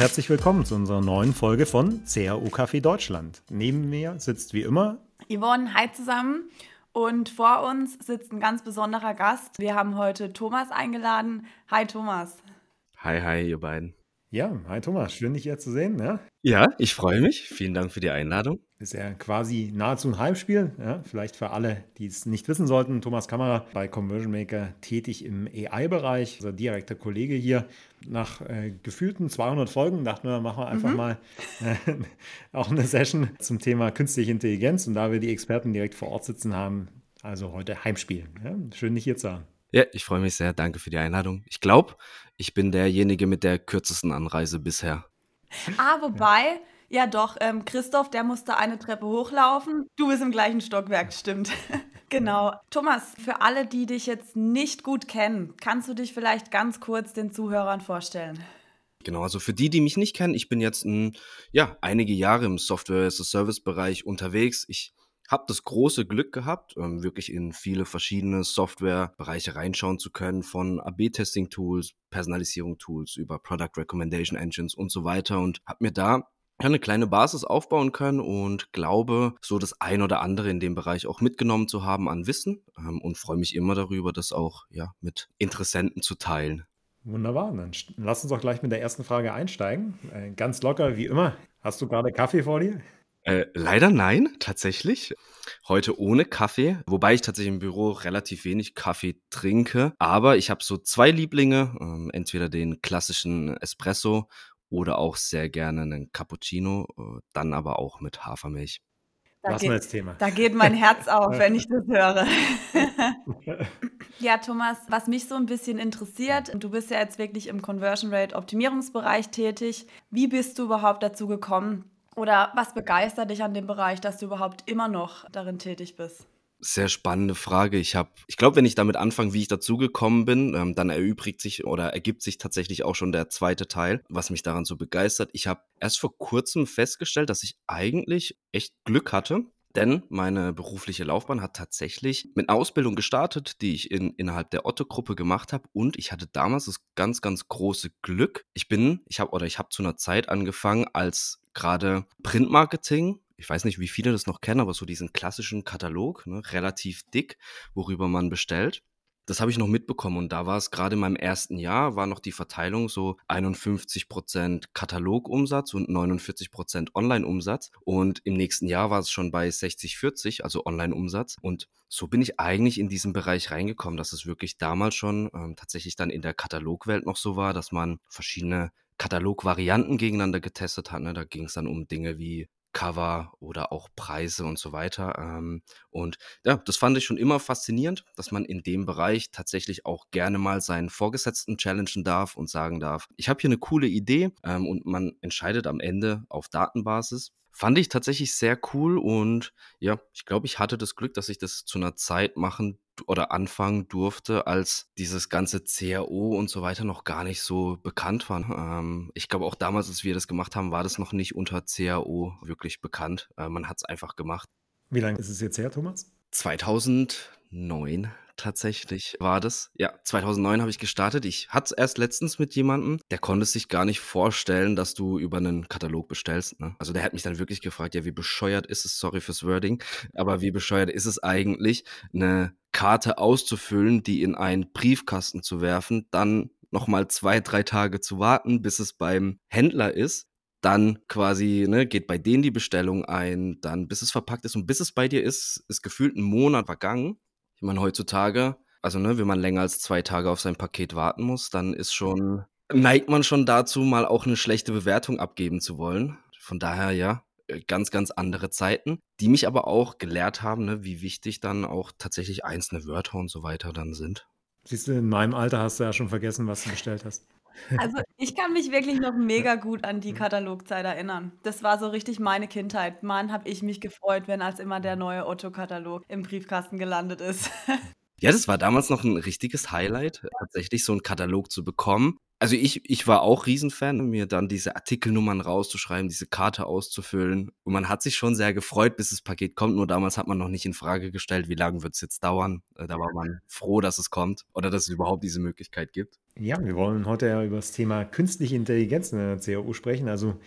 herzlich willkommen zu unserer neuen Folge von CAO Café Deutschland. Neben mir sitzt wie immer Yvonne, hi zusammen. Und vor uns sitzt ein ganz besonderer Gast. Wir haben heute Thomas eingeladen. Hi Thomas. Hi, hi, ihr beiden. Ja, hi Thomas, schön dich hier zu sehen. Ja, Ja, ich freue mich. Vielen Dank für die Einladung. ist ja quasi nahezu ein Heimspiel. Ja, vielleicht für alle, die es nicht wissen sollten. Thomas Kammerer bei Conversion Maker tätig im AI-Bereich, unser direkter Kollege hier. Nach äh, gefühlten 200 Folgen dachten wir, machen wir einfach mal äh, auch eine Session zum Thema künstliche Intelligenz. Und da wir die Experten direkt vor Ort sitzen haben, also heute Heimspiel. Ja, schön, dich hier zu haben. Ja, ich freue mich sehr. Danke für die Einladung. Ich glaube, ich bin derjenige mit der kürzesten Anreise bisher. Ah, wobei, ja doch, ähm, Christoph, der musste eine Treppe hochlaufen. Du bist im gleichen Stockwerk, stimmt. genau. Thomas, für alle, die dich jetzt nicht gut kennen, kannst du dich vielleicht ganz kurz den Zuhörern vorstellen? Genau, also für die, die mich nicht kennen, ich bin jetzt ein, ja, einige Jahre im Software-as-a-Service-Bereich unterwegs. Ich habe das große Glück gehabt, ähm, wirklich in viele verschiedene Softwarebereiche reinschauen zu können, von AB-Testing-Tools, Personalisierung-Tools über Product Recommendation Engines und so weiter und habe mir da eine kleine Basis aufbauen können und glaube, so das ein oder andere in dem Bereich auch mitgenommen zu haben an Wissen ähm, und freue mich immer darüber, das auch ja mit Interessenten zu teilen. Wunderbar, dann lass uns doch gleich mit der ersten Frage einsteigen. Äh, ganz locker, wie immer. Hast du gerade Kaffee vor dir? Äh, leider nein, tatsächlich. Heute ohne Kaffee, wobei ich tatsächlich im Büro relativ wenig Kaffee trinke. Aber ich habe so zwei Lieblinge, ähm, entweder den klassischen Espresso oder auch sehr gerne einen Cappuccino, äh, dann aber auch mit Hafermilch. Da Lassen wir geht, das Thema. da geht mein Herz auf, wenn ich das höre. Ja, Thomas, was mich so ein bisschen interessiert, du bist ja jetzt wirklich im Conversion Rate Optimierungsbereich tätig. Wie bist du überhaupt dazu gekommen? Oder was begeistert dich an dem Bereich, dass du überhaupt immer noch darin tätig bist? Sehr spannende Frage. Ich habe, ich glaube, wenn ich damit anfange, wie ich dazugekommen bin, ähm, dann erübrigt sich oder ergibt sich tatsächlich auch schon der zweite Teil, was mich daran so begeistert. Ich habe erst vor kurzem festgestellt, dass ich eigentlich echt Glück hatte. Denn meine berufliche Laufbahn hat tatsächlich mit einer Ausbildung gestartet, die ich in, innerhalb der Otto-Gruppe gemacht habe. Und ich hatte damals das ganz, ganz große Glück. Ich bin, ich habe oder ich habe zu einer Zeit angefangen, als gerade Printmarketing ich weiß nicht, wie viele das noch kennen, aber so diesen klassischen Katalog, ne, relativ dick, worüber man bestellt. Das habe ich noch mitbekommen und da war es gerade in meinem ersten Jahr, war noch die Verteilung so 51% Katalogumsatz und 49% Online-Umsatz und im nächsten Jahr war es schon bei 60-40, also Online-Umsatz und so bin ich eigentlich in diesen Bereich reingekommen, dass es wirklich damals schon ähm, tatsächlich dann in der Katalogwelt noch so war, dass man verschiedene Katalogvarianten gegeneinander getestet hat. Ne? Da ging es dann um Dinge wie Cover oder auch Preise und so weiter. Ähm, und ja, das fand ich schon immer faszinierend, dass man in dem Bereich tatsächlich auch gerne mal seinen Vorgesetzten challengen darf und sagen darf, ich habe hier eine coole Idee ähm, und man entscheidet am Ende auf Datenbasis. Fand ich tatsächlich sehr cool und ja, ich glaube, ich hatte das Glück, dass ich das zu einer Zeit machen oder anfangen durfte, als dieses ganze CRO und so weiter noch gar nicht so bekannt war. Ähm, ich glaube auch damals, als wir das gemacht haben, war das noch nicht unter CRO wirklich bekannt. Äh, man hat es einfach gemacht. Wie lange ist es jetzt her, Thomas? 2009 tatsächlich war das. Ja, 2009 habe ich gestartet. Ich hatte es erst letztens mit jemandem, der konnte sich gar nicht vorstellen, dass du über einen Katalog bestellst. Ne? Also der hat mich dann wirklich gefragt, ja, wie bescheuert ist es, sorry fürs Wording, aber wie bescheuert ist es eigentlich, eine Karte auszufüllen, die in einen Briefkasten zu werfen, dann nochmal zwei, drei Tage zu warten, bis es beim Händler ist dann quasi, ne, geht bei denen die Bestellung ein, dann bis es verpackt ist und bis es bei dir ist, ist gefühlt ein Monat vergangen. Ich meine, heutzutage, also ne, wenn man länger als zwei Tage auf sein Paket warten muss, dann ist schon, neigt man schon dazu, mal auch eine schlechte Bewertung abgeben zu wollen. Von daher, ja, äh, ganz, ganz andere Zeiten, die mich aber auch gelehrt haben, ne, wie wichtig dann auch tatsächlich einzelne Wörter und so weiter dann sind. Siehst du, in meinem Alter hast du ja schon vergessen, was du bestellt hast. Also ich kann mich wirklich noch mega gut an die Katalogzeit erinnern. Das war so richtig meine Kindheit. Mann, habe ich mich gefreut, wenn als immer der neue Otto-Katalog im Briefkasten gelandet ist. Ja, das war damals noch ein richtiges Highlight, tatsächlich so einen Katalog zu bekommen. Also ich, ich war auch Riesenfan, mir dann diese Artikelnummern rauszuschreiben, diese Karte auszufüllen. Und man hat sich schon sehr gefreut, bis das Paket kommt. Nur damals hat man noch nicht in Frage gestellt, wie lange wird es jetzt dauern. Äh, da war man froh, dass es kommt oder dass es überhaupt diese Möglichkeit gibt. Ja, wir wollen heute ja über das Thema künstliche Intelligenz in der CAU sprechen. Also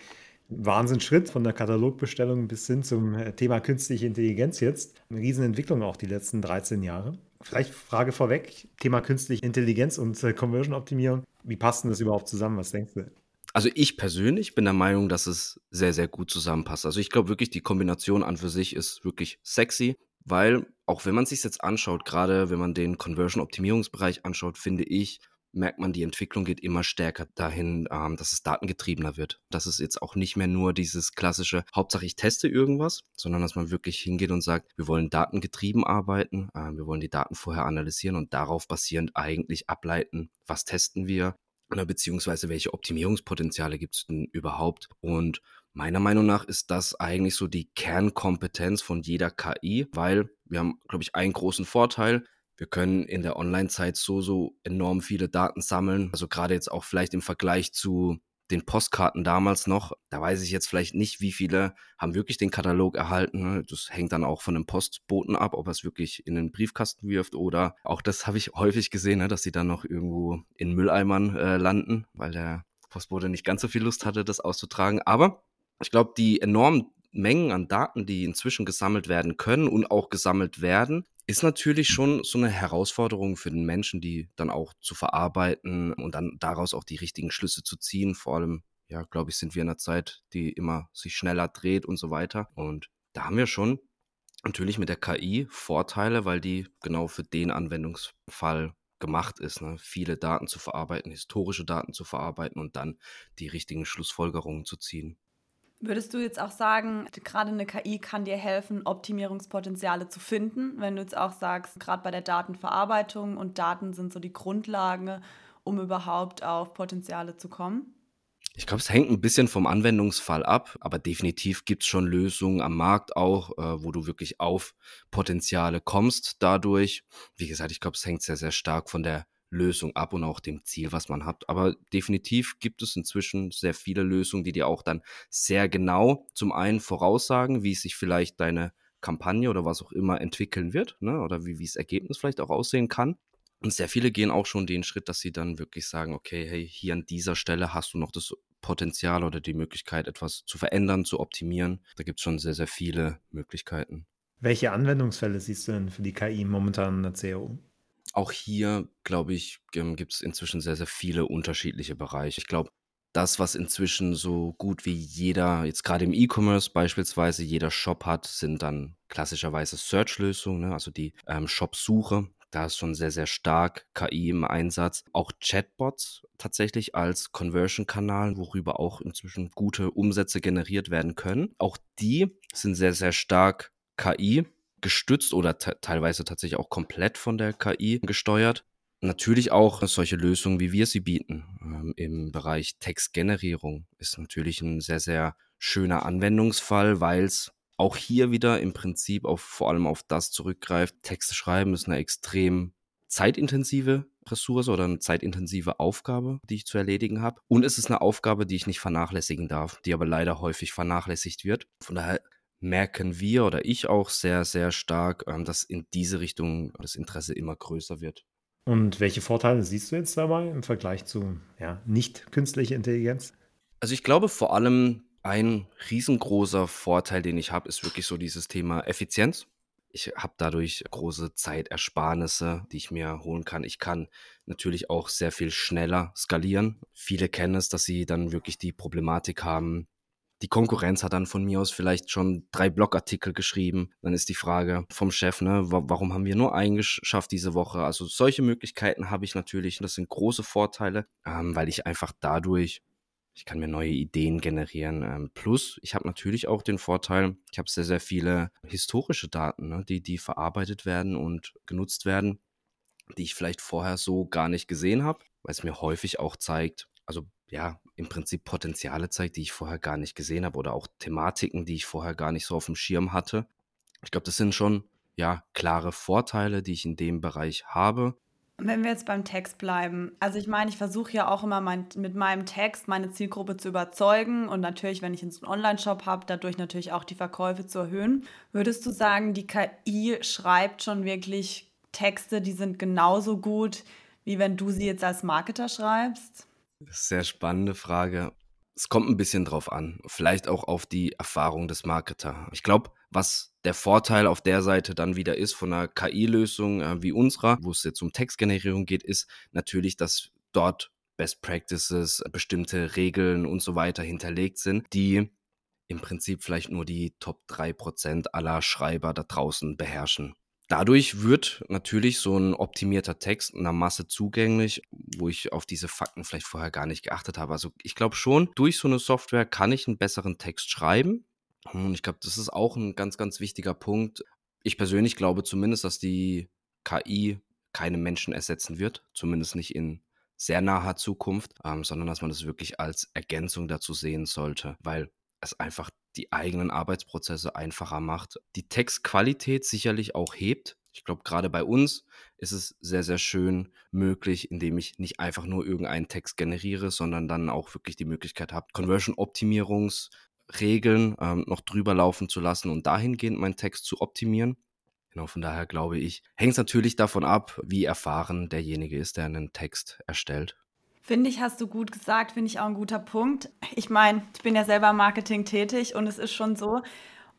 Wahnsinnsschritt von der Katalogbestellung bis hin zum äh, Thema künstliche Intelligenz jetzt. Eine Riesenentwicklung auch die letzten 13 Jahre. Vielleicht Frage vorweg, Thema künstliche Intelligenz und äh, Conversion-Optimierung. Wie passt denn das überhaupt zusammen? Was denkst du? Also ich persönlich bin der Meinung, dass es sehr, sehr gut zusammenpasst. Also ich glaube wirklich, die Kombination an für sich ist wirklich sexy, weil auch wenn man sich jetzt anschaut, gerade wenn man den Conversion-Optimierungsbereich anschaut, finde ich, merkt man, die Entwicklung geht immer stärker dahin, ähm, dass es datengetriebener wird. Dass es jetzt auch nicht mehr nur dieses klassische, Hauptsache ich teste irgendwas, sondern dass man wirklich hingeht und sagt, wir wollen datengetrieben arbeiten, äh, wir wollen die Daten vorher analysieren und darauf basierend eigentlich ableiten, was testen wir oder beziehungsweise welche Optimierungspotenziale gibt es denn überhaupt. Und Meiner Meinung nach ist das eigentlich so die Kernkompetenz von jeder KI, weil wir haben, glaube ich, einen großen Vorteil. Wir können in der Online-Zeit so, so enorm viele Daten sammeln. Also gerade jetzt auch vielleicht im Vergleich zu den Postkarten damals noch, da weiß ich jetzt vielleicht nicht, wie viele haben wirklich den Katalog erhalten. Ne? Das hängt dann auch von dem Postboten ab, ob er es wirklich in den Briefkasten wirft oder auch das habe ich häufig gesehen, ne, dass sie dann noch irgendwo in Mülleimern äh, landen, weil der Postbote nicht ganz so viel Lust hatte, das auszutragen. Aber ich glaube, die enormen Mengen an Daten, die inzwischen gesammelt werden können und auch gesammelt werden, ist natürlich schon so eine Herausforderung für den Menschen, die dann auch zu verarbeiten und dann daraus auch die richtigen Schlüsse zu ziehen. Vor allem, ja, glaube ich, sind wir in einer Zeit, die immer sich schneller dreht und so weiter. Und da haben wir schon natürlich mit der KI Vorteile, weil die genau für den Anwendungsfall gemacht ist, ne? viele Daten zu verarbeiten, historische Daten zu verarbeiten und dann die richtigen Schlussfolgerungen zu ziehen. Würdest du jetzt auch sagen, gerade eine KI kann dir helfen, Optimierungspotenziale zu finden, wenn du jetzt auch sagst, gerade bei der Datenverarbeitung und Daten sind so die Grundlage, um überhaupt auf Potenziale zu kommen? Ich glaube, es hängt ein bisschen vom Anwendungsfall ab, aber definitiv gibt es schon Lösungen am Markt auch, äh, wo du wirklich auf Potenziale kommst dadurch. Wie gesagt, ich glaube, es hängt sehr, sehr stark von der Lösung ab und auch dem Ziel, was man hat. Aber definitiv gibt es inzwischen sehr viele Lösungen, die dir auch dann sehr genau zum einen voraussagen, wie sich vielleicht deine Kampagne oder was auch immer entwickeln wird, ne? oder wie, wie das Ergebnis vielleicht auch aussehen kann. Und sehr viele gehen auch schon den Schritt, dass sie dann wirklich sagen, okay, hey, hier an dieser Stelle hast du noch das Potenzial oder die Möglichkeit, etwas zu verändern, zu optimieren. Da gibt es schon sehr, sehr viele Möglichkeiten. Welche Anwendungsfälle siehst du denn für die KI momentan in der CAO? Auch hier, glaube ich, gibt es inzwischen sehr, sehr viele unterschiedliche Bereiche. Ich glaube, das, was inzwischen so gut wie jeder, jetzt gerade im E-Commerce beispielsweise, jeder Shop hat, sind dann klassischerweise Search-Lösungen, ne? also die ähm, Shop-Suche. Da ist schon sehr, sehr stark KI im Einsatz. Auch Chatbots tatsächlich als Conversion-Kanal, worüber auch inzwischen gute Umsätze generiert werden können. Auch die sind sehr, sehr stark KI gestützt oder teilweise tatsächlich auch komplett von der KI gesteuert. Natürlich auch solche Lösungen, wie wir sie bieten. Ähm, Im Bereich Textgenerierung ist natürlich ein sehr, sehr schöner Anwendungsfall, weil es auch hier wieder im Prinzip auf, vor allem auf das zurückgreift. Texte schreiben ist eine extrem zeitintensive Ressource oder eine zeitintensive Aufgabe, die ich zu erledigen habe. Und es ist eine Aufgabe, die ich nicht vernachlässigen darf, die aber leider häufig vernachlässigt wird. Von daher merken wir oder ich auch sehr, sehr stark, ähm, dass in diese Richtung das Interesse immer größer wird. Und welche Vorteile siehst du jetzt dabei im Vergleich zu ja, nicht künstlicher Intelligenz? Also ich glaube vor allem ein riesengroßer Vorteil, den ich habe, ist wirklich so dieses Thema Effizienz. Ich habe dadurch große Zeitersparnisse, die ich mir holen kann. Ich kann natürlich auch sehr viel schneller skalieren. Viele kennen es, dass sie dann wirklich die Problematik haben, die Konkurrenz hat dann von mir aus vielleicht schon drei Blogartikel geschrieben. Dann ist die Frage vom Chef, ne, warum haben wir nur einen geschafft diese Woche? Also solche Möglichkeiten habe ich natürlich. Das sind große Vorteile, ähm, weil ich einfach dadurch ich kann mir neue Ideen generieren. Ähm, plus, ich habe natürlich auch den Vorteil, ich habe sehr, sehr viele historische Daten, ne, die, die verarbeitet werden und genutzt werden, die ich vielleicht vorher so gar nicht gesehen habe, weil es mir häufig auch zeigt, also ja, im Prinzip Potenziale zeigt, die ich vorher gar nicht gesehen habe oder auch Thematiken, die ich vorher gar nicht so auf dem Schirm hatte. Ich glaube, das sind schon ja klare Vorteile, die ich in dem Bereich habe. Wenn wir jetzt beim Text bleiben, also ich meine, ich versuche ja auch immer mein, mit meinem Text meine Zielgruppe zu überzeugen und natürlich, wenn ich einen Online-Shop habe, dadurch natürlich auch die Verkäufe zu erhöhen. Würdest du sagen, die KI schreibt schon wirklich Texte, die sind genauso gut, wie wenn du sie jetzt als Marketer schreibst? Sehr spannende Frage. Es kommt ein bisschen drauf an, vielleicht auch auf die Erfahrung des Marketer. Ich glaube, was der Vorteil auf der Seite dann wieder ist von einer KI-Lösung äh, wie unserer, wo es jetzt um Textgenerierung geht, ist natürlich, dass dort Best Practices, bestimmte Regeln und so weiter hinterlegt sind, die im Prinzip vielleicht nur die Top 3% aller Schreiber da draußen beherrschen. Dadurch wird natürlich so ein optimierter Text einer Masse zugänglich, wo ich auf diese Fakten vielleicht vorher gar nicht geachtet habe. Also ich glaube schon, durch so eine Software kann ich einen besseren Text schreiben. Und ich glaube, das ist auch ein ganz, ganz wichtiger Punkt. Ich persönlich glaube zumindest, dass die KI keine Menschen ersetzen wird, zumindest nicht in sehr naher Zukunft, ähm, sondern dass man das wirklich als Ergänzung dazu sehen sollte, weil es einfach die eigenen Arbeitsprozesse einfacher macht. Die Textqualität sicherlich auch hebt. Ich glaube, gerade bei uns ist es sehr, sehr schön möglich, indem ich nicht einfach nur irgendeinen Text generiere, sondern dann auch wirklich die Möglichkeit habe, Conversion-Optimierungsregeln ähm, noch drüber laufen zu lassen und dahingehend meinen Text zu optimieren. Genau, von daher glaube ich, hängt es natürlich davon ab, wie erfahren derjenige ist, der einen Text erstellt. Finde ich, hast du gut gesagt, finde ich auch ein guter Punkt. Ich meine, ich bin ja selber Marketing tätig und es ist schon so,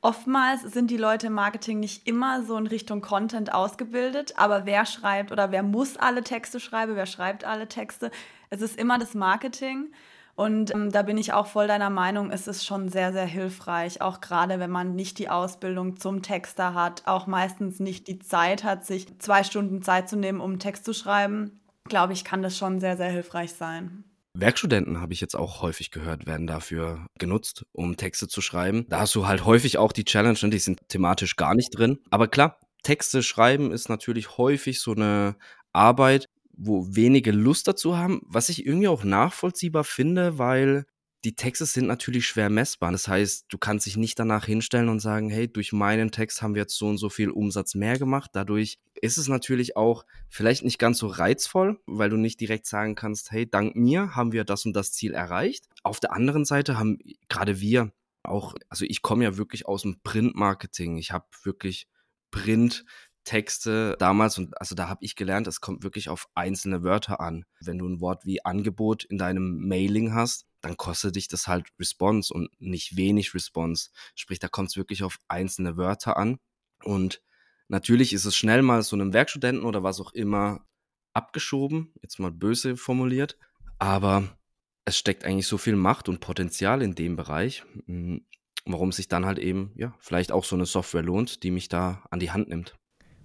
oftmals sind die Leute im Marketing nicht immer so in Richtung Content ausgebildet, aber wer schreibt oder wer muss alle Texte schreiben, wer schreibt alle Texte? Es ist immer das Marketing. Und ähm, da bin ich auch voll deiner Meinung, es ist schon sehr, sehr hilfreich, auch gerade wenn man nicht die Ausbildung zum Texter hat, auch meistens nicht die Zeit hat, sich zwei Stunden Zeit zu nehmen, um einen Text zu schreiben glaube ich, kann das schon sehr, sehr hilfreich sein. Werkstudenten habe ich jetzt auch häufig gehört, werden dafür genutzt, um Texte zu schreiben. Da hast du halt häufig auch die Challenge, ne, die sind thematisch gar nicht drin. Aber klar, Texte schreiben ist natürlich häufig so eine Arbeit, wo wenige Lust dazu haben, was ich irgendwie auch nachvollziehbar finde, weil die Texte sind natürlich schwer messbar. Das heißt, du kannst dich nicht danach hinstellen und sagen, hey, durch meinen Text haben wir jetzt so und so viel Umsatz mehr gemacht. Dadurch ist es natürlich auch vielleicht nicht ganz so reizvoll, weil du nicht direkt sagen kannst, hey, dank mir haben wir das und das Ziel erreicht. Auf der anderen Seite haben gerade wir auch, also ich komme ja wirklich aus dem Print-Marketing. Ich habe wirklich Print Texte damals und also da habe ich gelernt, es kommt wirklich auf einzelne Wörter an. Wenn du ein Wort wie Angebot in deinem Mailing hast, dann kostet dich das halt Response und nicht wenig Response. Sprich, da kommt es wirklich auf einzelne Wörter an. Und natürlich ist es schnell mal so einem Werkstudenten oder was auch immer abgeschoben, jetzt mal böse formuliert. Aber es steckt eigentlich so viel Macht und Potenzial in dem Bereich, hm, warum sich dann halt eben, ja, vielleicht auch so eine Software lohnt, die mich da an die Hand nimmt.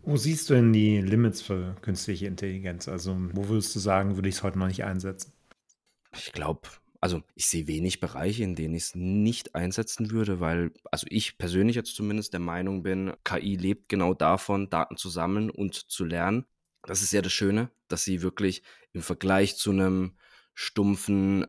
Wo siehst du denn die Limits für künstliche Intelligenz? Also, wo würdest du sagen, würde ich es heute noch nicht einsetzen? Ich glaube, also ich sehe wenig Bereiche, in denen ich es nicht einsetzen würde, weil, also ich persönlich jetzt zumindest der Meinung bin, KI lebt genau davon, Daten zu sammeln und zu lernen. Das ist ja das Schöne, dass sie wirklich im Vergleich zu einem stumpfen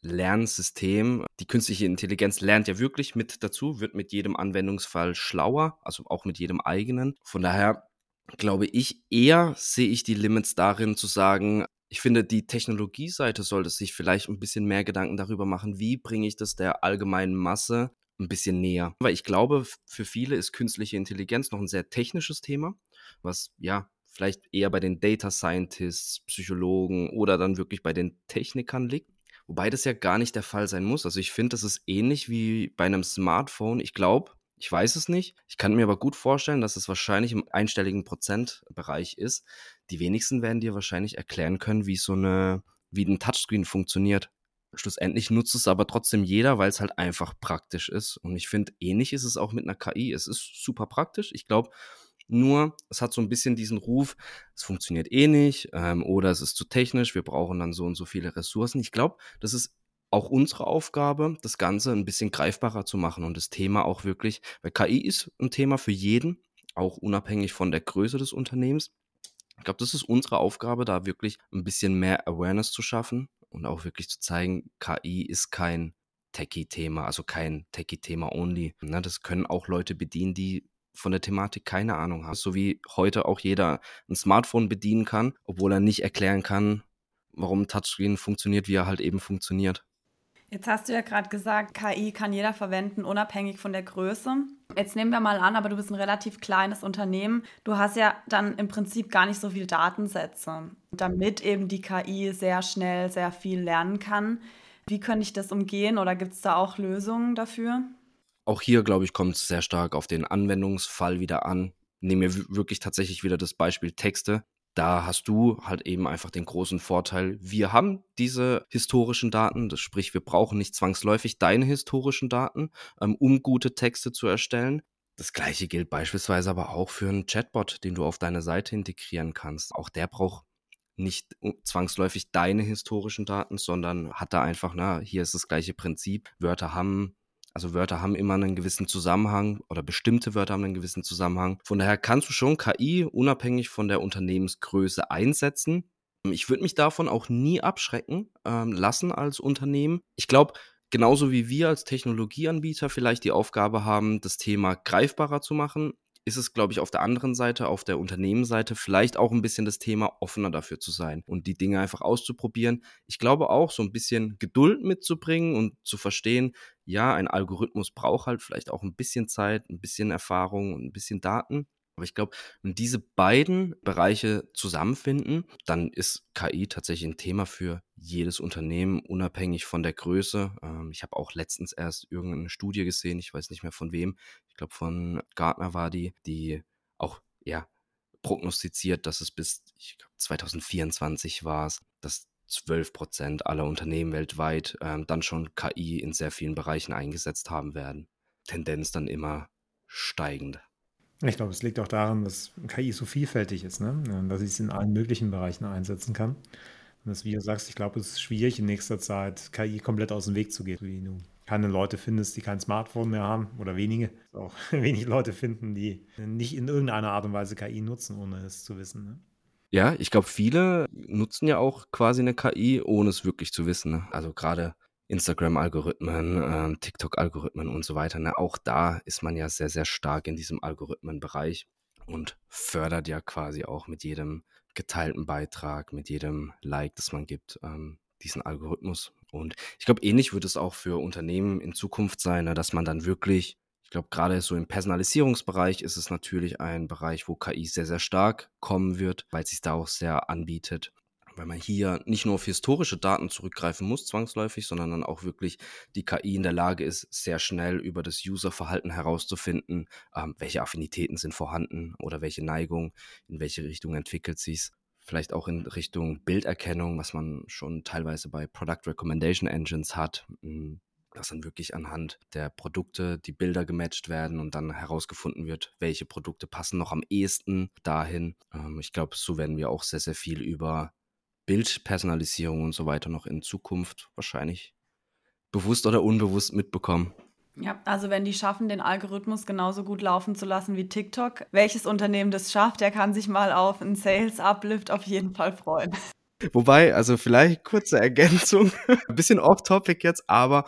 Lernsystem, die künstliche Intelligenz lernt ja wirklich mit dazu, wird mit jedem Anwendungsfall schlauer, also auch mit jedem eigenen. Von daher glaube ich, eher sehe ich die Limits darin zu sagen, ich finde, die Technologieseite sollte sich vielleicht ein bisschen mehr Gedanken darüber machen, wie bringe ich das der allgemeinen Masse ein bisschen näher. Weil ich glaube, für viele ist künstliche Intelligenz noch ein sehr technisches Thema, was ja vielleicht eher bei den Data Scientists, Psychologen oder dann wirklich bei den Technikern liegt. Wobei das ja gar nicht der Fall sein muss. Also ich finde, das ist ähnlich wie bei einem Smartphone. Ich glaube, ich weiß es nicht. Ich kann mir aber gut vorstellen, dass es wahrscheinlich im einstelligen Prozentbereich ist. Die wenigsten werden dir wahrscheinlich erklären können, wie so eine, wie ein Touchscreen funktioniert. Schlussendlich nutzt es aber trotzdem jeder, weil es halt einfach praktisch ist. Und ich finde, ähnlich ist es auch mit einer KI. Es ist super praktisch. Ich glaube, nur es hat so ein bisschen diesen Ruf, es funktioniert eh nicht ähm, oder es ist zu technisch, wir brauchen dann so und so viele Ressourcen. Ich glaube, das ist auch unsere Aufgabe, das Ganze ein bisschen greifbarer zu machen und das Thema auch wirklich, weil KI ist ein Thema für jeden, auch unabhängig von der Größe des Unternehmens. Ich glaube, das ist unsere Aufgabe, da wirklich ein bisschen mehr Awareness zu schaffen und auch wirklich zu zeigen, KI ist kein Techie-Thema, also kein Techie-Thema only. Ne, das können auch Leute bedienen, die von der Thematik keine Ahnung hast, so wie heute auch jeder ein Smartphone bedienen kann, obwohl er nicht erklären kann, warum Touchscreen funktioniert, wie er halt eben funktioniert. Jetzt hast du ja gerade gesagt, KI kann jeder verwenden, unabhängig von der Größe. Jetzt nehmen wir mal an, aber du bist ein relativ kleines Unternehmen. Du hast ja dann im Prinzip gar nicht so viele Datensätze, damit eben die KI sehr schnell sehr viel lernen kann. Wie könnte ich das umgehen oder gibt es da auch Lösungen dafür? Auch hier, glaube ich, kommt es sehr stark auf den Anwendungsfall wieder an. Nehmen wir wirklich tatsächlich wieder das Beispiel Texte. Da hast du halt eben einfach den großen Vorteil, wir haben diese historischen Daten, das sprich, wir brauchen nicht zwangsläufig deine historischen Daten, ähm, um gute Texte zu erstellen. Das gleiche gilt beispielsweise aber auch für einen Chatbot, den du auf deine Seite integrieren kannst. Auch der braucht nicht zwangsläufig deine historischen Daten, sondern hat da einfach, na, hier ist das gleiche Prinzip. Wörter haben also Wörter haben immer einen gewissen Zusammenhang oder bestimmte Wörter haben einen gewissen Zusammenhang. Von daher kannst du schon KI unabhängig von der Unternehmensgröße einsetzen. Ich würde mich davon auch nie abschrecken ähm, lassen als Unternehmen. Ich glaube, genauso wie wir als Technologieanbieter vielleicht die Aufgabe haben, das Thema greifbarer zu machen, ist es, glaube ich, auf der anderen Seite, auf der Unternehmensseite vielleicht auch ein bisschen das Thema, offener dafür zu sein und die Dinge einfach auszuprobieren. Ich glaube auch, so ein bisschen Geduld mitzubringen und zu verstehen, ja, ein Algorithmus braucht halt vielleicht auch ein bisschen Zeit, ein bisschen Erfahrung und ein bisschen Daten. Aber ich glaube, wenn diese beiden Bereiche zusammenfinden, dann ist KI tatsächlich ein Thema für jedes Unternehmen, unabhängig von der Größe. Ähm, ich habe auch letztens erst irgendeine Studie gesehen, ich weiß nicht mehr von wem, ich glaube von Gartner war die, die auch ja prognostiziert, dass es bis ich glaub, 2024 war dass 12 Prozent aller Unternehmen weltweit ähm, dann schon KI in sehr vielen Bereichen eingesetzt haben werden. Tendenz dann immer steigend. Ich glaube, es liegt auch daran, dass KI so vielfältig ist, ne? dass ich es in allen möglichen Bereichen einsetzen kann. Und das, wie du sagst, ich glaube, es ist schwierig in nächster Zeit, KI komplett aus dem Weg zu gehen. Wie du keine Leute findest, die kein Smartphone mehr haben oder wenige. Auch wenig Leute finden, die nicht in irgendeiner Art und Weise KI nutzen, ohne es zu wissen. Ne? Ja, ich glaube, viele nutzen ja auch quasi eine KI, ohne es wirklich zu wissen. Ne? Also gerade Instagram-Algorithmen, äh, TikTok-Algorithmen und so weiter. Ne? Auch da ist man ja sehr, sehr stark in diesem Algorithmenbereich und fördert ja quasi auch mit jedem geteilten Beitrag, mit jedem Like, das man gibt, ähm, diesen Algorithmus. Und ich glaube, ähnlich wird es auch für Unternehmen in Zukunft sein, ne? dass man dann wirklich ich glaube, gerade so im Personalisierungsbereich ist es natürlich ein Bereich, wo KI sehr, sehr stark kommen wird, weil es sich da auch sehr anbietet weil man hier nicht nur auf historische Daten zurückgreifen muss, zwangsläufig, sondern dann auch wirklich die KI in der Lage ist, sehr schnell über das Userverhalten herauszufinden, ähm, welche Affinitäten sind vorhanden oder welche Neigung, in welche Richtung entwickelt sich Vielleicht auch in Richtung Bilderkennung, was man schon teilweise bei Product Recommendation Engines hat, hm, dass dann wirklich anhand der Produkte die Bilder gematcht werden und dann herausgefunden wird, welche Produkte passen noch am ehesten dahin. Ähm, ich glaube, so werden wir auch sehr, sehr viel über Bildpersonalisierung und so weiter noch in Zukunft wahrscheinlich bewusst oder unbewusst mitbekommen. Ja, also wenn die schaffen, den Algorithmus genauso gut laufen zu lassen wie TikTok, welches Unternehmen das schafft, der kann sich mal auf einen Sales Uplift auf jeden Fall freuen. Wobei, also vielleicht kurze Ergänzung, ein bisschen off-topic jetzt, aber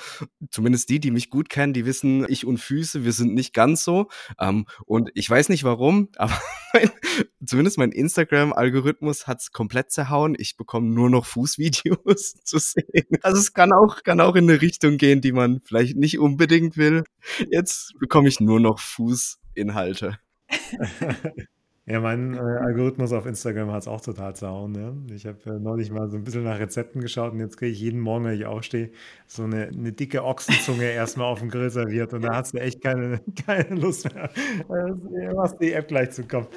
zumindest die, die mich gut kennen, die wissen, ich und Füße, wir sind nicht ganz so. Ähm, und ich weiß nicht warum, aber mein, zumindest mein Instagram-Algorithmus hat es komplett zerhauen. Ich bekomme nur noch Fußvideos zu sehen. Also es kann auch, kann auch in eine Richtung gehen, die man vielleicht nicht unbedingt will. Jetzt bekomme ich nur noch Fußinhalte. Ja, mein äh, Algorithmus auf Instagram hat es auch total zerhauen. Ne? Ich habe äh, neulich mal so ein bisschen nach Rezepten geschaut und jetzt kriege ich jeden Morgen, wenn ich aufstehe, so eine, eine dicke Ochsenzunge erstmal auf dem Grill serviert und da hast du echt keine, keine Lust mehr, äh, was die App gleich zu kommen.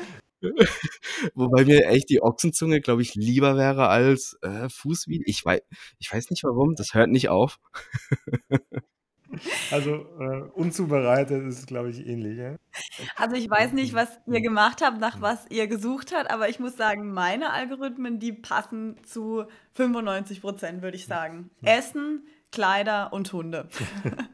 Wobei mir echt die Ochsenzunge, glaube ich, lieber wäre als äh, Fußvideo. Ich weiß, ich weiß nicht warum, das hört nicht auf. Also äh, unzubereitet ist, glaube ich, ähnlich. Ja? Also ich weiß nicht, was ihr gemacht habt, nach was ihr gesucht habt, aber ich muss sagen, meine Algorithmen, die passen zu 95 Prozent, würde ich sagen. Essen, Kleider und Hunde.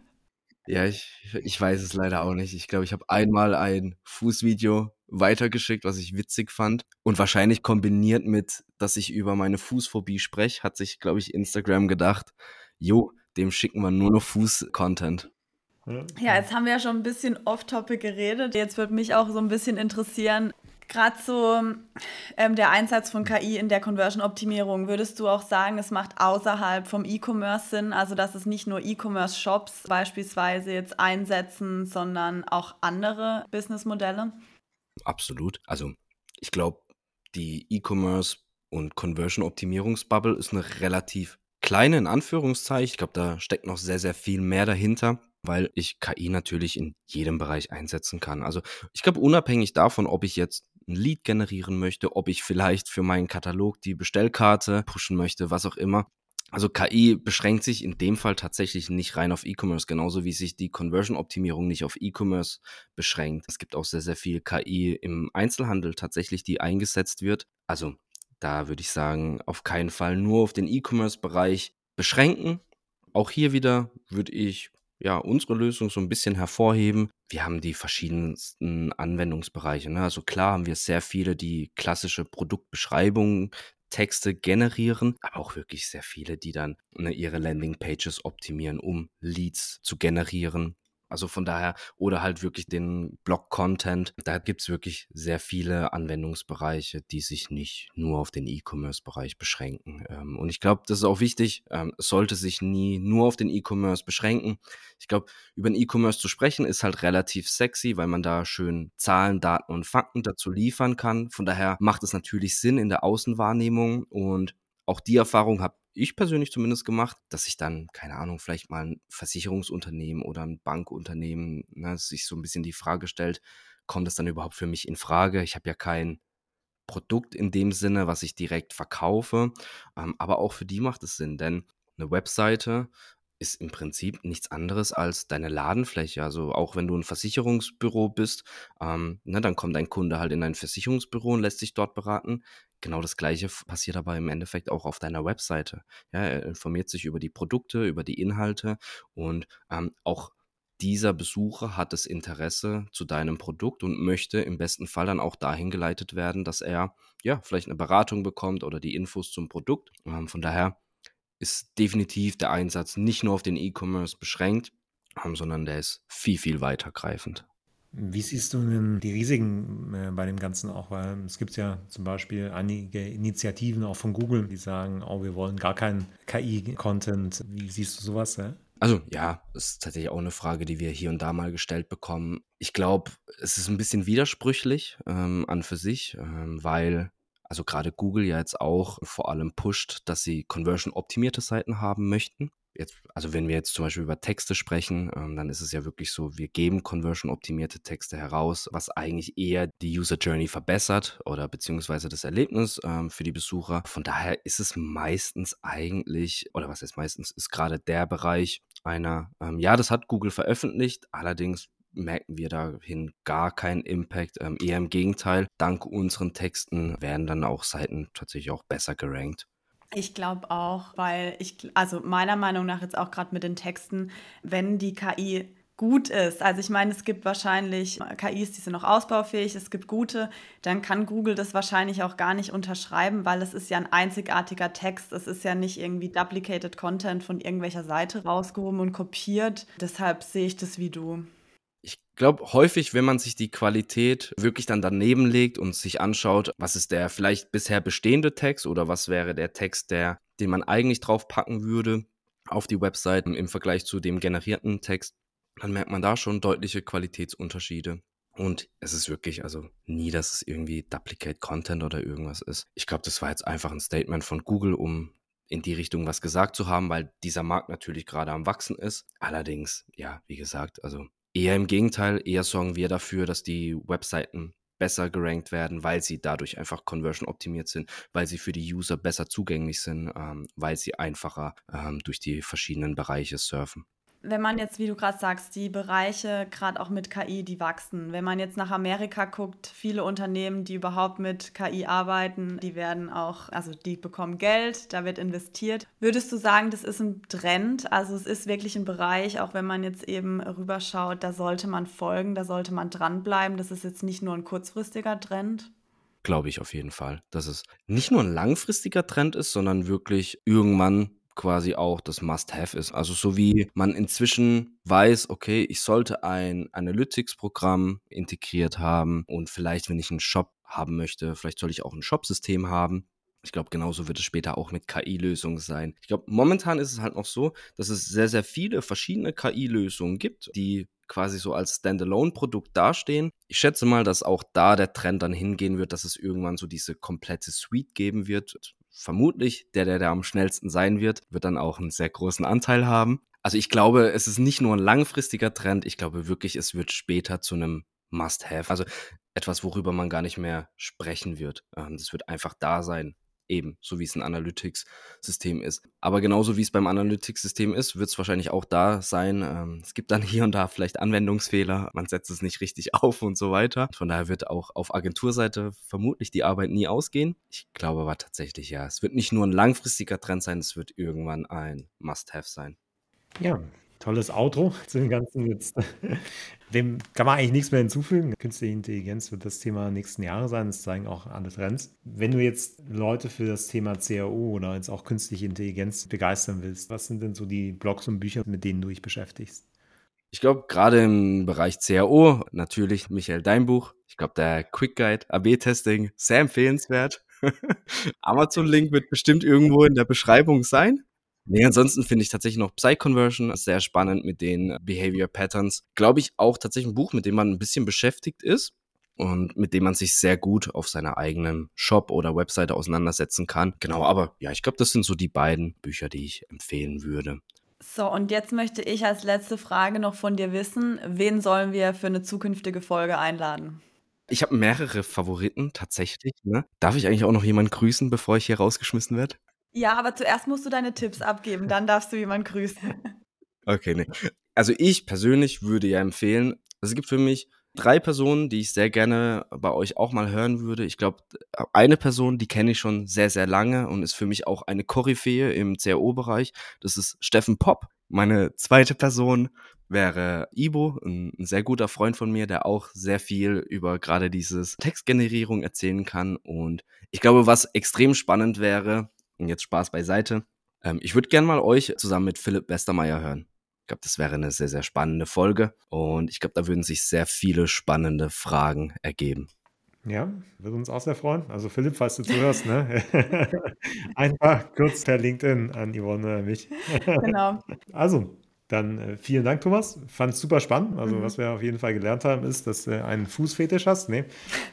Ja, ich, ich weiß es leider auch nicht. Ich glaube, ich habe einmal ein Fußvideo weitergeschickt, was ich witzig fand. Und wahrscheinlich kombiniert mit, dass ich über meine Fußphobie spreche, hat sich, glaube ich, Instagram gedacht, jo, dem schicken wir nur noch Fuß-Content. Ja, jetzt haben wir ja schon ein bisschen off-topic geredet. Jetzt würde mich auch so ein bisschen interessieren, gerade so ähm, der Einsatz von KI in der Conversion-Optimierung. Würdest du auch sagen, es macht außerhalb vom E-Commerce Sinn, also dass es nicht nur E-Commerce-Shops beispielsweise jetzt einsetzen, sondern auch andere Businessmodelle? Absolut. Also ich glaube, die E-Commerce und Conversion-Optimierungsbubble ist eine relativ kleine in Anführungszeichen. Ich glaube, da steckt noch sehr, sehr viel mehr dahinter weil ich KI natürlich in jedem Bereich einsetzen kann. Also ich glaube, unabhängig davon, ob ich jetzt ein Lead generieren möchte, ob ich vielleicht für meinen Katalog die Bestellkarte pushen möchte, was auch immer. Also KI beschränkt sich in dem Fall tatsächlich nicht rein auf E-Commerce, genauso wie sich die Conversion-Optimierung nicht auf E-Commerce beschränkt. Es gibt auch sehr, sehr viel KI im Einzelhandel tatsächlich, die eingesetzt wird. Also da würde ich sagen, auf keinen Fall nur auf den E-Commerce-Bereich beschränken. Auch hier wieder würde ich ja, unsere Lösung so ein bisschen hervorheben. Wir haben die verschiedensten Anwendungsbereiche. Ne? Also klar haben wir sehr viele, die klassische Produktbeschreibungen, Texte generieren, aber auch wirklich sehr viele, die dann ne, ihre Landingpages optimieren, um Leads zu generieren, also von daher, oder halt wirklich den Blog-Content. Da gibt es wirklich sehr viele Anwendungsbereiche, die sich nicht nur auf den E-Commerce-Bereich beschränken. Ähm, und ich glaube, das ist auch wichtig. Ähm, es sollte sich nie nur auf den E-Commerce beschränken. Ich glaube, über den E-Commerce zu sprechen ist halt relativ sexy, weil man da schön Zahlen, Daten und Fakten dazu liefern kann. Von daher macht es natürlich Sinn in der Außenwahrnehmung und auch die Erfahrung habe ich persönlich zumindest gemacht, dass ich dann, keine Ahnung, vielleicht mal ein Versicherungsunternehmen oder ein Bankunternehmen ne, sich so ein bisschen die Frage stellt, kommt das dann überhaupt für mich in Frage? Ich habe ja kein Produkt in dem Sinne, was ich direkt verkaufe, ähm, aber auch für die macht es Sinn, denn eine Webseite ist im Prinzip nichts anderes als deine Ladenfläche. Also auch wenn du ein Versicherungsbüro bist, ähm, ne, dann kommt dein Kunde halt in ein Versicherungsbüro und lässt sich dort beraten. Genau das gleiche passiert aber im Endeffekt auch auf deiner Webseite. Ja, er informiert sich über die Produkte, über die Inhalte und ähm, auch dieser Besucher hat das Interesse zu deinem Produkt und möchte im besten Fall dann auch dahin geleitet werden, dass er ja vielleicht eine Beratung bekommt oder die Infos zum Produkt. Ähm, von daher ist definitiv der Einsatz nicht nur auf den E-Commerce beschränkt, ähm, sondern der ist viel, viel weitergreifend. Wie siehst du denn die Risiken äh, bei dem Ganzen auch? Weil es gibt ja zum Beispiel einige Initiativen auch von Google, die sagen, oh, wir wollen gar keinen KI-Content. Wie siehst du sowas? Ja? Also ja, ist tatsächlich auch eine Frage, die wir hier und da mal gestellt bekommen. Ich glaube, es ist ein bisschen widersprüchlich ähm, an für sich, ähm, weil also gerade Google ja jetzt auch vor allem pusht, dass sie conversion-optimierte Seiten haben möchten. Jetzt, also wenn wir jetzt zum Beispiel über Texte sprechen, ähm, dann ist es ja wirklich so, wir geben conversion-optimierte Texte heraus, was eigentlich eher die User Journey verbessert oder beziehungsweise das Erlebnis ähm, für die Besucher. Von daher ist es meistens eigentlich, oder was heißt meistens, ist gerade der Bereich einer, ähm, ja, das hat Google veröffentlicht, allerdings merken wir dahin gar keinen Impact. Ähm, eher im Gegenteil, dank unseren Texten werden dann auch Seiten tatsächlich auch besser gerankt. Ich glaube auch, weil ich, also meiner Meinung nach jetzt auch gerade mit den Texten, wenn die KI gut ist. Also ich meine, es gibt wahrscheinlich KIs, die sind noch ausbaufähig, es gibt gute, dann kann Google das wahrscheinlich auch gar nicht unterschreiben, weil es ist ja ein einzigartiger Text. Es ist ja nicht irgendwie duplicated Content von irgendwelcher Seite rausgehoben und kopiert. Deshalb sehe ich das wie du ich glaube, häufig, wenn man sich die Qualität wirklich dann daneben legt und sich anschaut, was ist der vielleicht bisher bestehende Text oder was wäre der Text, der, den man eigentlich drauf packen würde auf die Website im Vergleich zu dem generierten Text, dann merkt man da schon deutliche Qualitätsunterschiede. Und es ist wirklich, also nie, dass es irgendwie Duplicate Content oder irgendwas ist. Ich glaube, das war jetzt einfach ein Statement von Google, um in die Richtung was gesagt zu haben, weil dieser Markt natürlich gerade am Wachsen ist. Allerdings, ja, wie gesagt, also Eher im Gegenteil, eher sorgen wir dafür, dass die Webseiten besser gerankt werden, weil sie dadurch einfach conversion optimiert sind, weil sie für die User besser zugänglich sind, ähm, weil sie einfacher ähm, durch die verschiedenen Bereiche surfen wenn man jetzt, wie du gerade sagst, die Bereiche gerade auch mit KI, die wachsen. Wenn man jetzt nach Amerika guckt, viele Unternehmen, die überhaupt mit KI arbeiten, die werden auch, also die bekommen Geld, da wird investiert. Würdest du sagen, das ist ein Trend? Also es ist wirklich ein Bereich, auch wenn man jetzt eben rüberschaut, da sollte man folgen, da sollte man dranbleiben. Das ist jetzt nicht nur ein kurzfristiger Trend. Glaube ich auf jeden Fall, dass es nicht nur ein langfristiger Trend ist, sondern wirklich irgendwann quasi auch das Must-Have ist. Also so wie man inzwischen weiß, okay, ich sollte ein Analytics-Programm integriert haben und vielleicht, wenn ich einen Shop haben möchte, vielleicht soll ich auch ein Shop-System haben. Ich glaube, genauso wird es später auch mit KI-Lösungen sein. Ich glaube, momentan ist es halt noch so, dass es sehr, sehr viele verschiedene KI-Lösungen gibt, die quasi so als Standalone-Produkt dastehen. Ich schätze mal, dass auch da der Trend dann hingehen wird, dass es irgendwann so diese komplette Suite geben wird. Vermutlich der, der da am schnellsten sein wird, wird dann auch einen sehr großen Anteil haben. Also ich glaube, es ist nicht nur ein langfristiger Trend, ich glaube wirklich, es wird später zu einem Must-Have. Also etwas, worüber man gar nicht mehr sprechen wird. Ähm, das wird einfach da sein eben, so wie es ein Analytics-System ist. Aber genauso wie es beim Analytics-System ist, wird es wahrscheinlich auch da sein. Ähm, es gibt dann hier und da vielleicht Anwendungsfehler, man setzt es nicht richtig auf und so weiter. Von daher wird auch auf Agenturseite vermutlich die Arbeit nie ausgehen. Ich glaube aber tatsächlich, ja, es wird nicht nur ein langfristiger Trend sein, es wird irgendwann ein Must-Have sein. Ja, tolles Outro zu dem Ganzen jetzt. Dem kann man eigentlich nichts mehr hinzufügen. Künstliche Intelligenz wird das Thema nächsten Jahre sein. Das zeigen auch alle Trends. Wenn du jetzt Leute für das Thema CAO oder jetzt auch künstliche Intelligenz begeistern willst, was sind denn so die Blogs und Bücher, mit denen du dich beschäftigst? Ich glaube, gerade im Bereich CAO, natürlich Michael Deinbuch. Ich glaube, der Quick Guide AB-Testing, sehr empfehlenswert. Amazon-Link wird bestimmt irgendwo in der Beschreibung sein. Nee, ansonsten finde ich tatsächlich noch Psy-Conversion sehr spannend mit den Behavior Patterns. Glaube ich auch tatsächlich ein Buch, mit dem man ein bisschen beschäftigt ist und mit dem man sich sehr gut auf seiner eigenen Shop oder Webseite auseinandersetzen kann. Genau, aber ja, ich glaube, das sind so die beiden Bücher, die ich empfehlen würde. So, und jetzt möchte ich als letzte Frage noch von dir wissen, wen sollen wir für eine zukünftige Folge einladen? Ich habe mehrere Favoriten tatsächlich. Ne? Darf ich eigentlich auch noch jemanden grüßen, bevor ich hier rausgeschmissen werde? Ja, aber zuerst musst du deine Tipps abgeben, dann darfst du jemanden grüßen. Okay, ne. Also ich persönlich würde ja empfehlen, also es gibt für mich drei Personen, die ich sehr gerne bei euch auch mal hören würde. Ich glaube, eine Person, die kenne ich schon sehr, sehr lange und ist für mich auch eine Koryphäe im CRO-Bereich. Das ist Steffen Popp. Meine zweite Person wäre Ibo, ein, sehr guter Freund von mir, der auch sehr viel über gerade dieses Textgenerierung erzählen kann. Und ich glaube, was extrem spannend wäre, und jetzt Spaß beiseite. Ähm, ich würde gerne mal euch zusammen mit Philipp Westermeier hören. Ich glaube, das wäre eine sehr, sehr spannende Folge. Und ich glaube, da würden sich sehr viele spannende Fragen ergeben. Ja, würde uns auch sehr freuen. Also Philipp, falls du zuhörst, ne? Einfach kurz per LinkedIn an Yvonne oder mich. genau. Also, dann äh, vielen Dank, Thomas. Fand es super spannend. Also, mhm. was wir auf jeden Fall gelernt haben, ist, dass du einen Fußfetisch hast. Nee.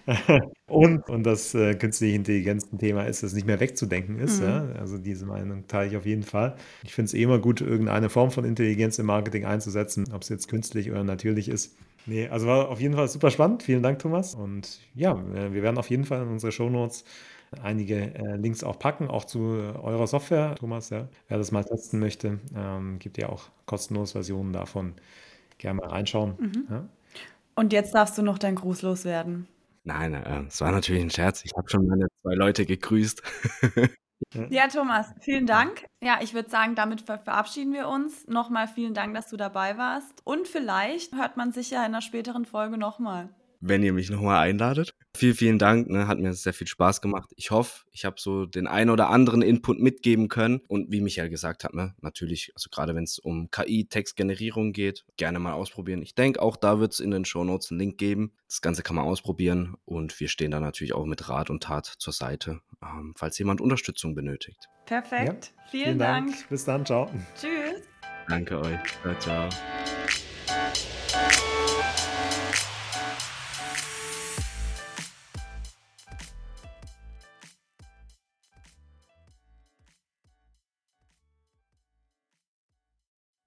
und, und das äh, künstliche Intelligenz ein Thema ist, das nicht mehr wegzudenken ist. Mhm. Ja? Also, diese Meinung teile ich auf jeden Fall. Ich finde es eh immer gut, irgendeine Form von Intelligenz im Marketing einzusetzen, ob es jetzt künstlich oder natürlich ist. Nee, also war auf jeden Fall super spannend. Vielen Dank, Thomas. Und ja, wir werden auf jeden Fall in unsere Shownotes einige äh, Links auch packen, auch zu äh, eurer Software, Thomas. Ja. Wer das mal testen möchte, ähm, gibt ja auch kostenlos Versionen davon. Gerne mal reinschauen. Mhm. Ja. Und jetzt darfst du noch dein Gruß loswerden. Nein, äh, es war natürlich ein Scherz. Ich habe schon meine zwei Leute gegrüßt. ja, Thomas, vielen Dank. Ja, ich würde sagen, damit ver verabschieden wir uns. Nochmal vielen Dank, dass du dabei warst. Und vielleicht hört man sich ja in einer späteren Folge nochmal wenn ihr mich nochmal einladet. Vielen, vielen Dank, ne? hat mir sehr viel Spaß gemacht. Ich hoffe, ich habe so den ein oder anderen Input mitgeben können. Und wie Michael gesagt hat, ne? natürlich, also gerade wenn es um KI-Textgenerierung geht, gerne mal ausprobieren. Ich denke, auch da wird es in den Shownotes einen Link geben. Das Ganze kann man ausprobieren und wir stehen da natürlich auch mit Rat und Tat zur Seite, ähm, falls jemand Unterstützung benötigt. Perfekt. Ja, vielen, vielen Dank. Dank. Bis dann. Ciao. Tschüss. Danke euch. Ciao, ciao.